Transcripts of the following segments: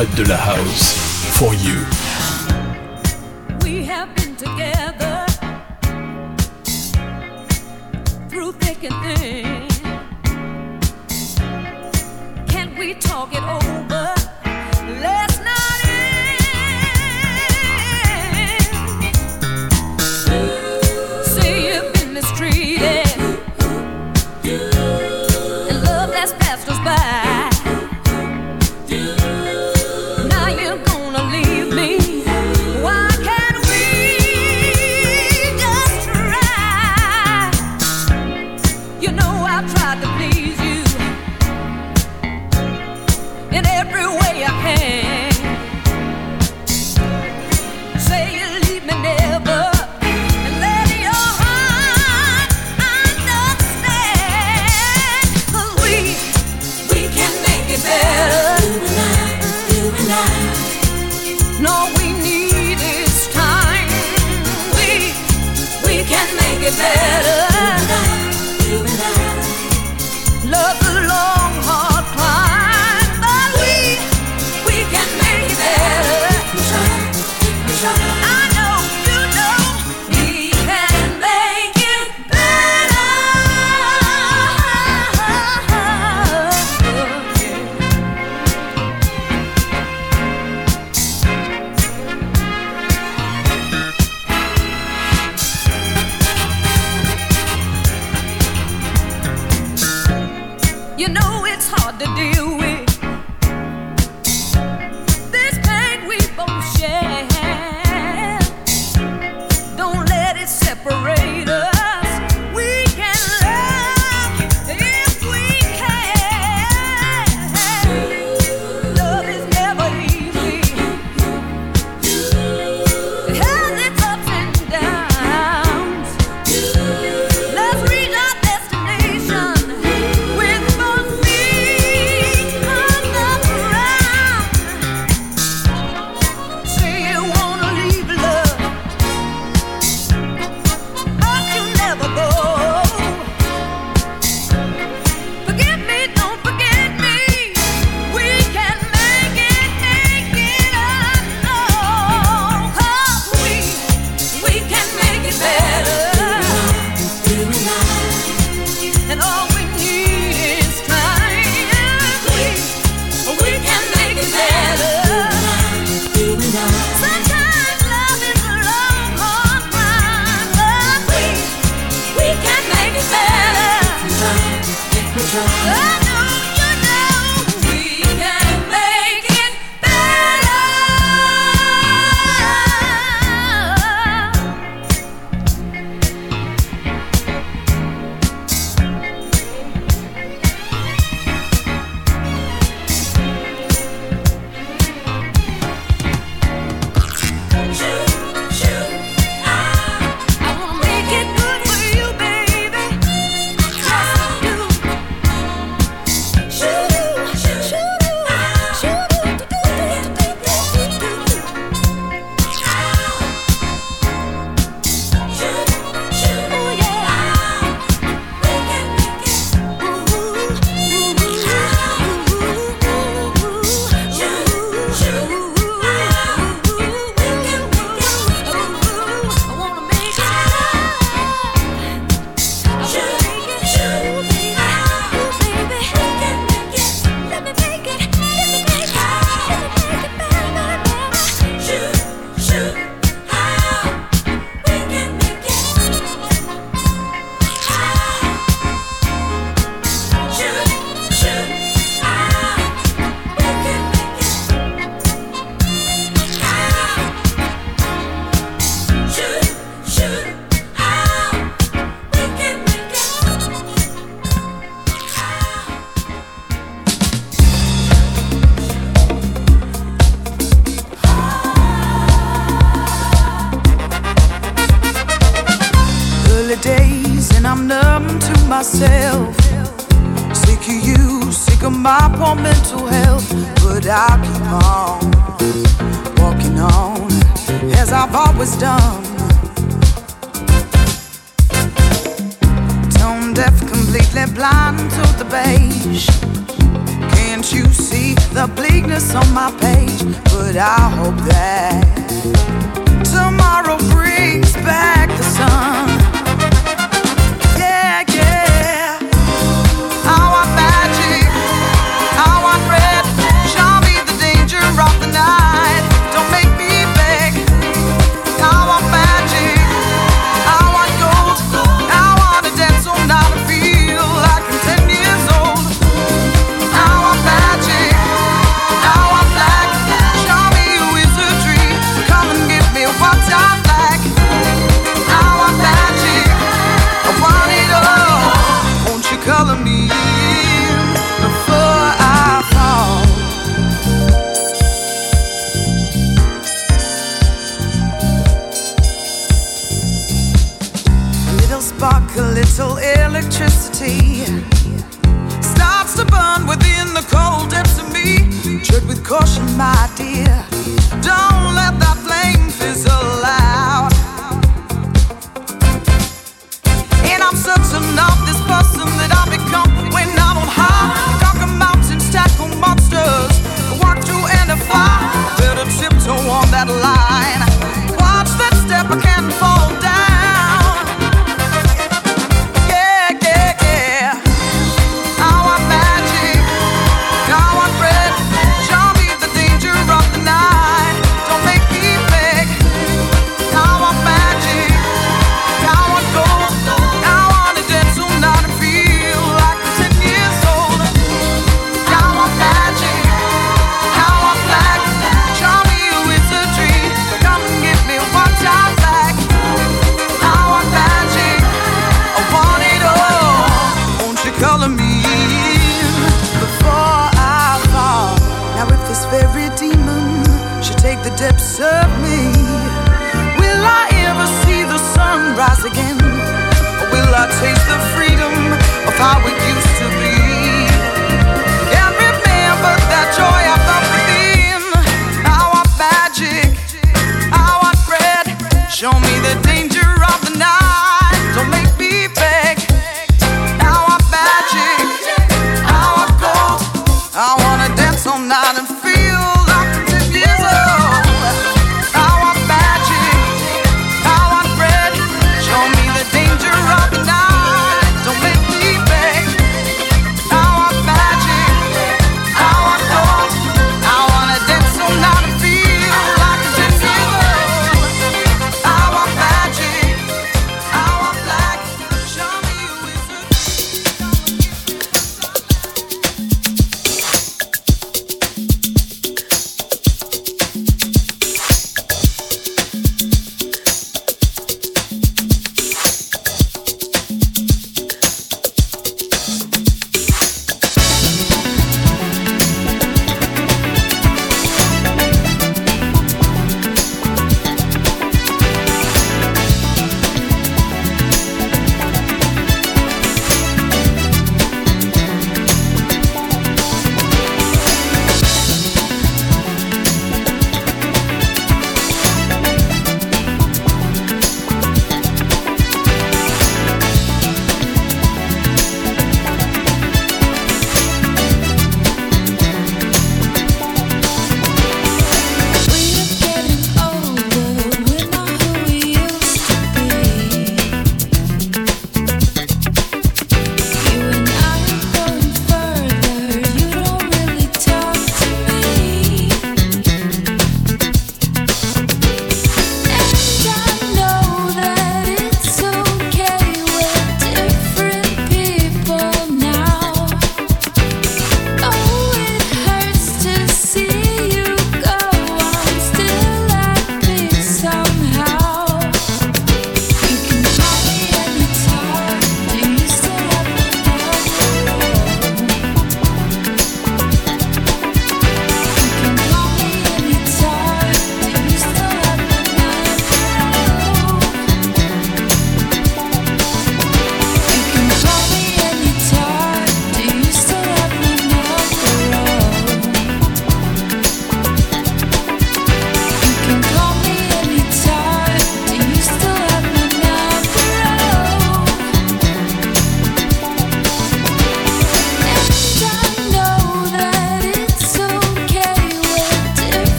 traite de la house. For you.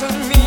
等你。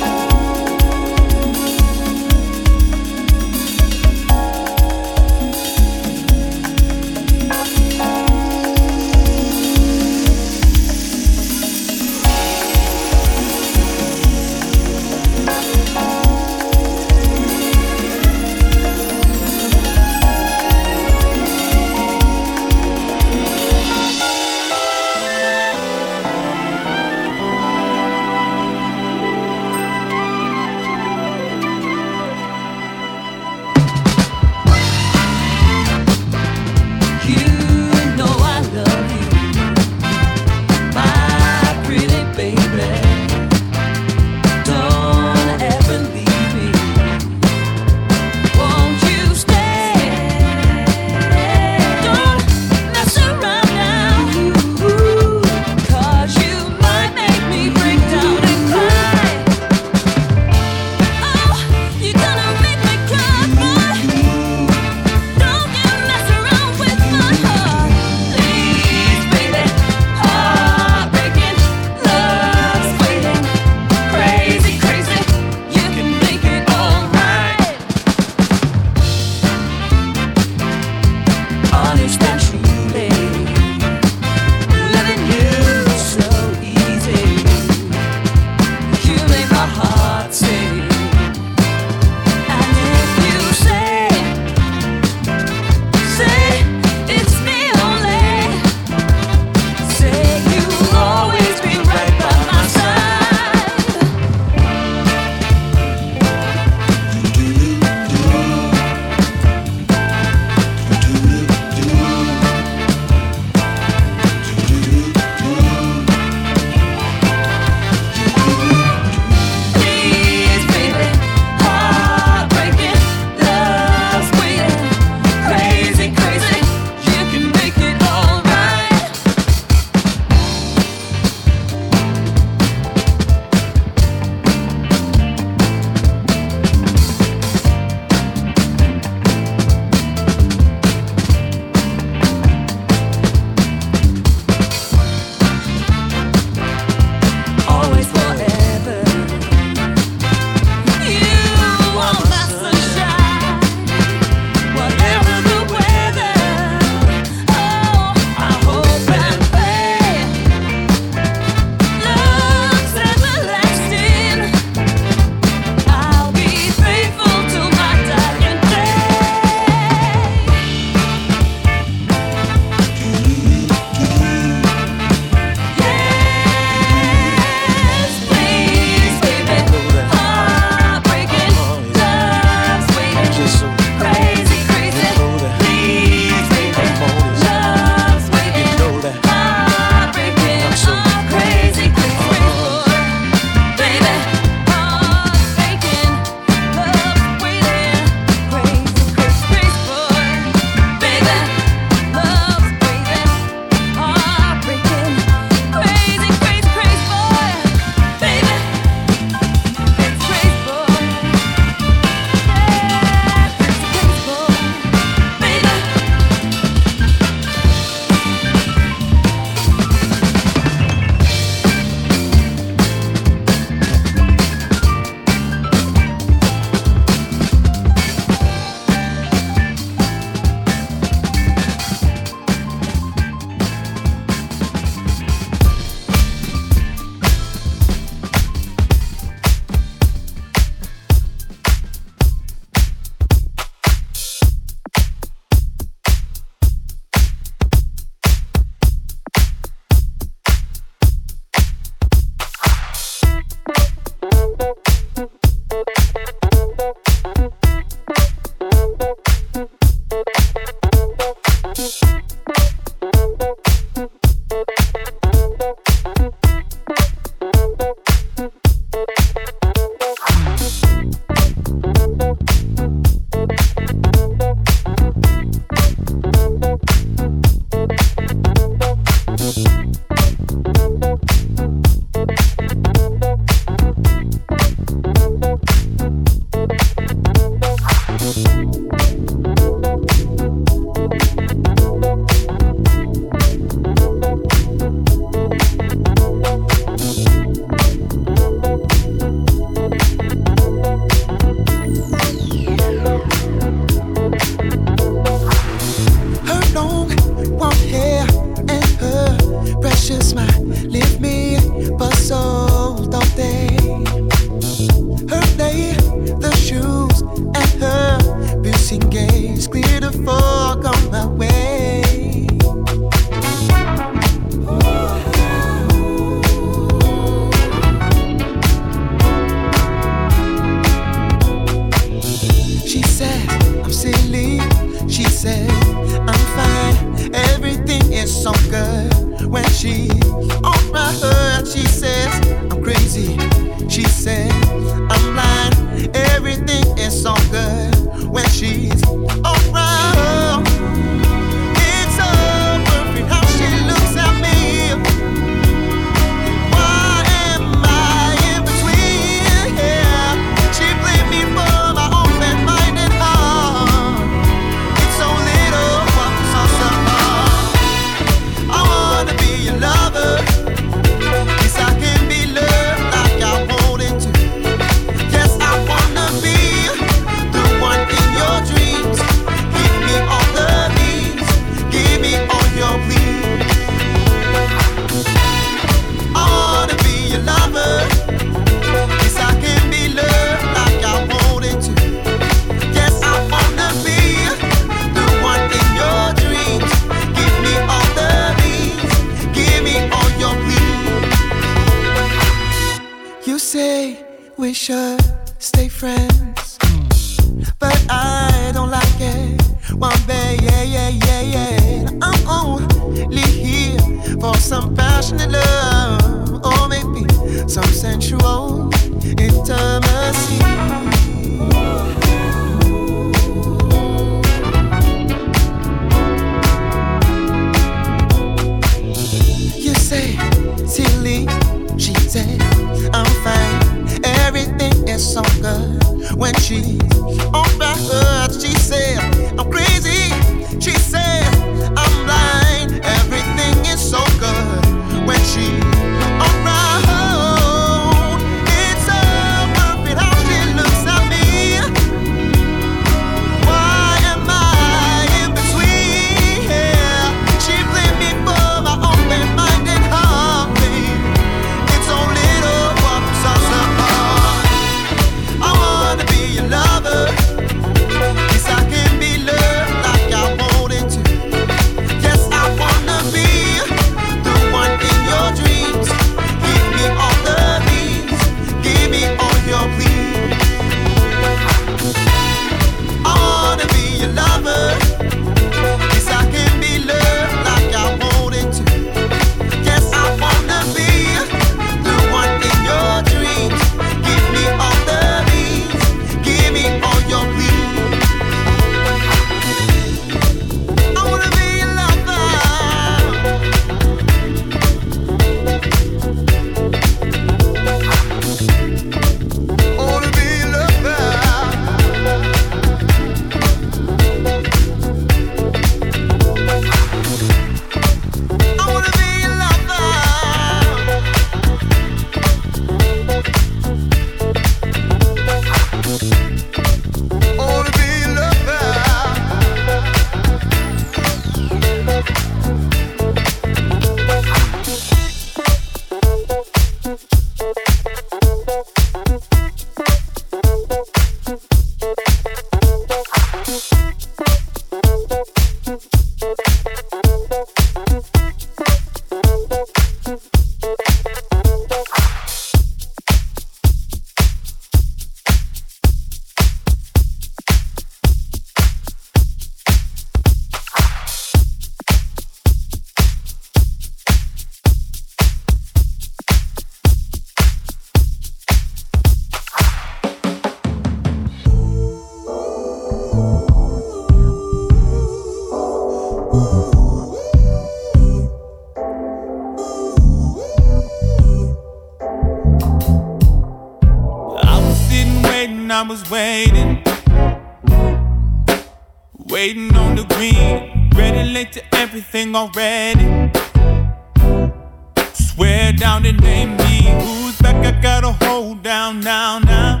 head down and name me who's back. I gotta hold down now, now.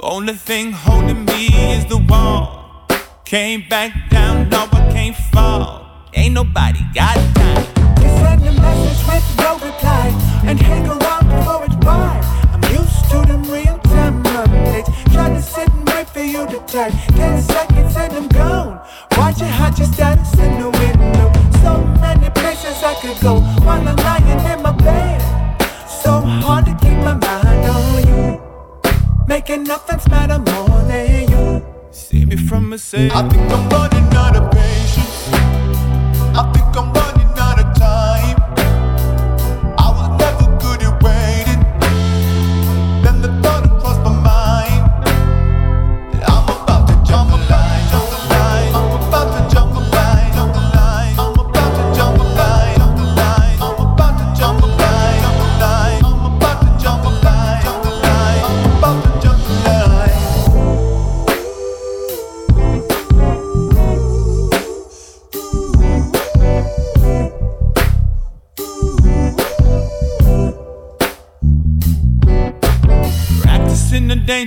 Only thing holding me is the wall. Came back down, no, I can't fall. Ain't nobody got time. You send a message with no reply and hang around before it's by. I'm used to them real time updates. Trying to sit and wait for you to turn. Ten seconds and I'm gone. Watching how your status in the window. So many I could go while I'm lying in my bed. So hard to keep my mind on you. Making nothing's matter more than you. See me from a safe. I think I'm running out of.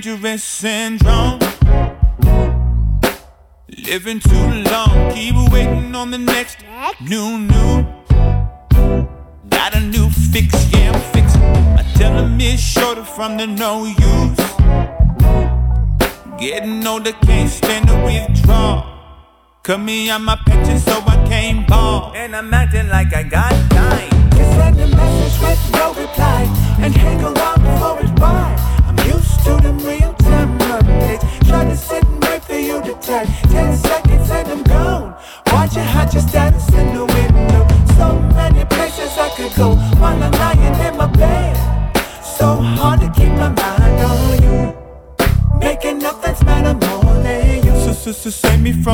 dangerous syndrome. Living too long, keep waiting on the next new new. Got a new fix, yeah, I'm fixing. My telling me shorter from the no use. Getting older, can't stand the withdrawal. Cut me on my pension, so I can't ball. And I'm acting like I got time. Just send a message with no reply and hang around before it's by.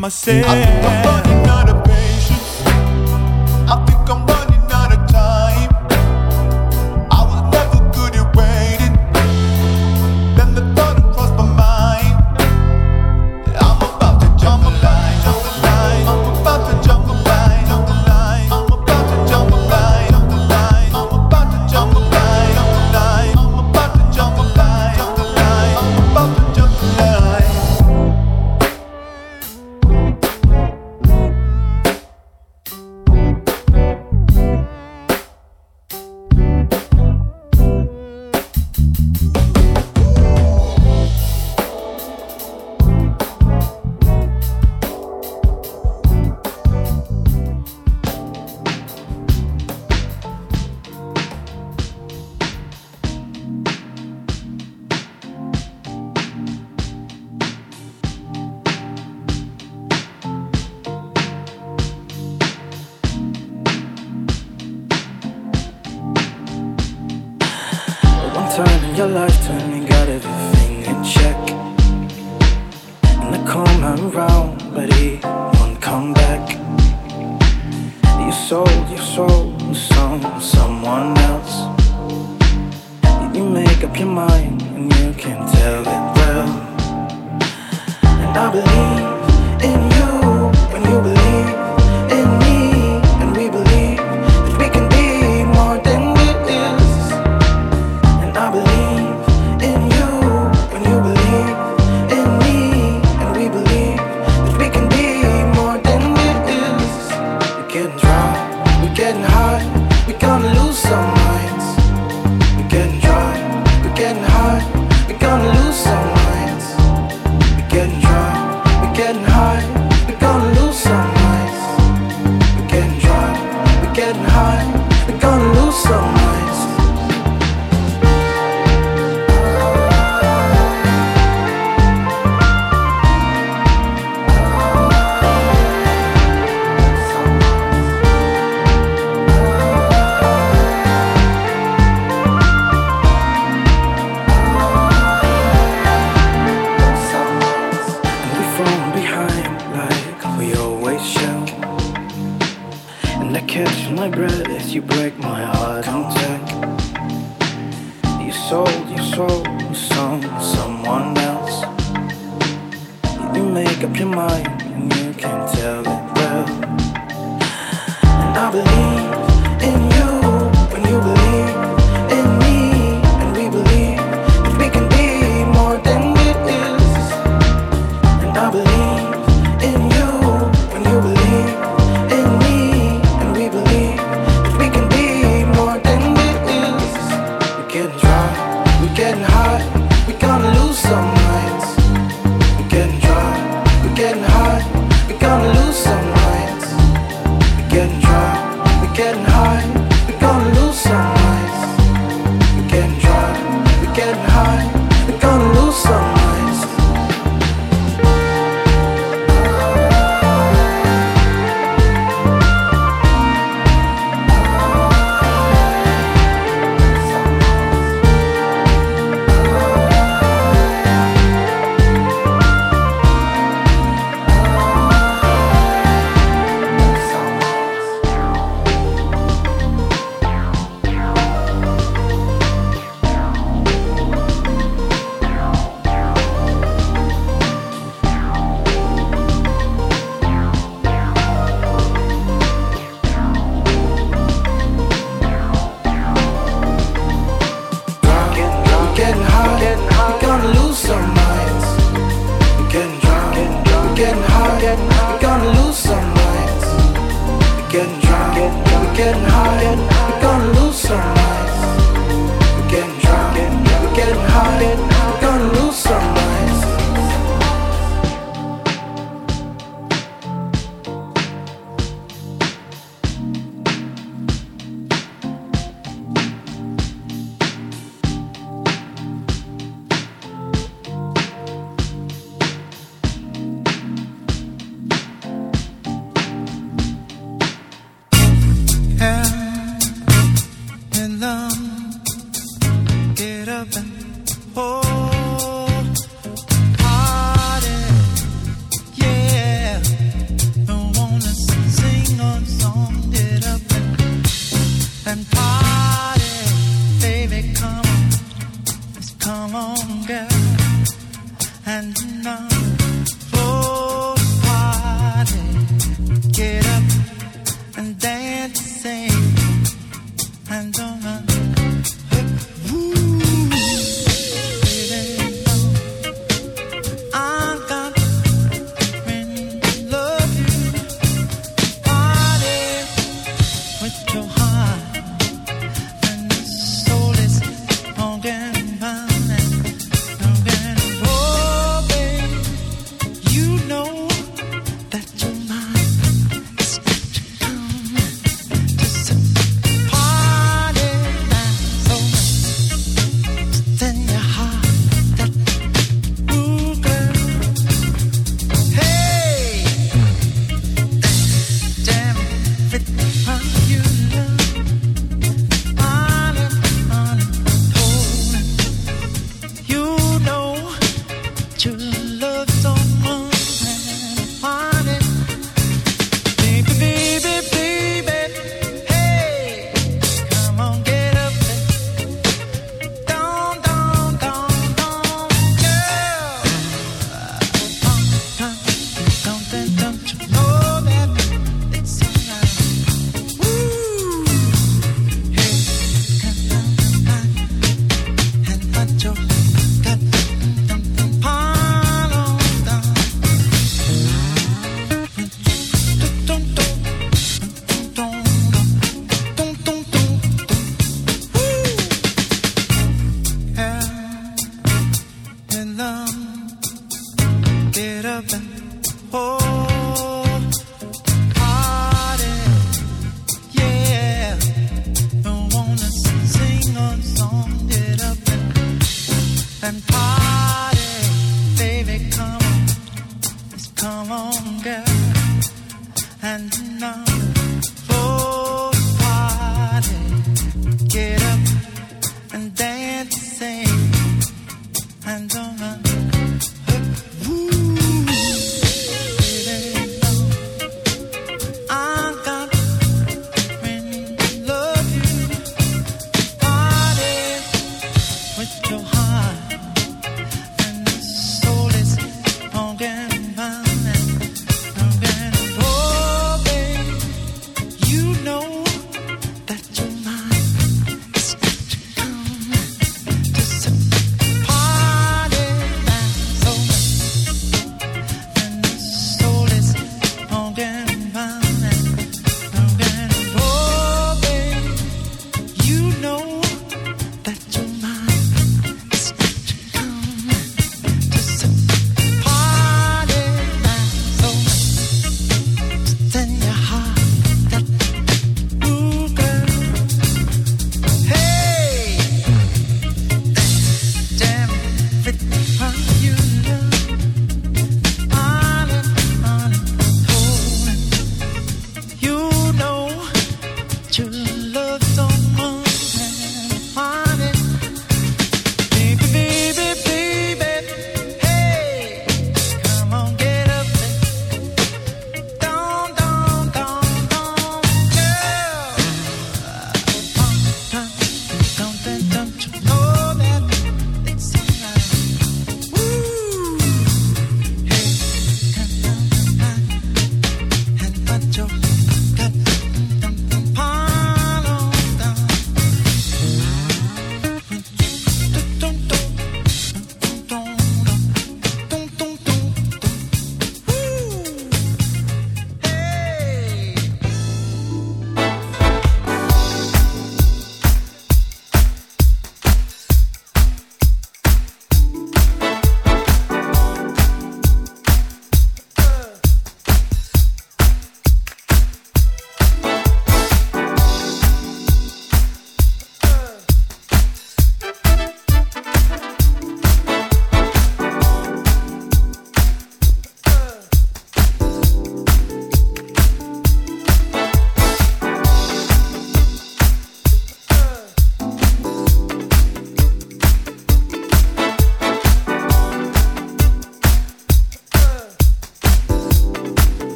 myself.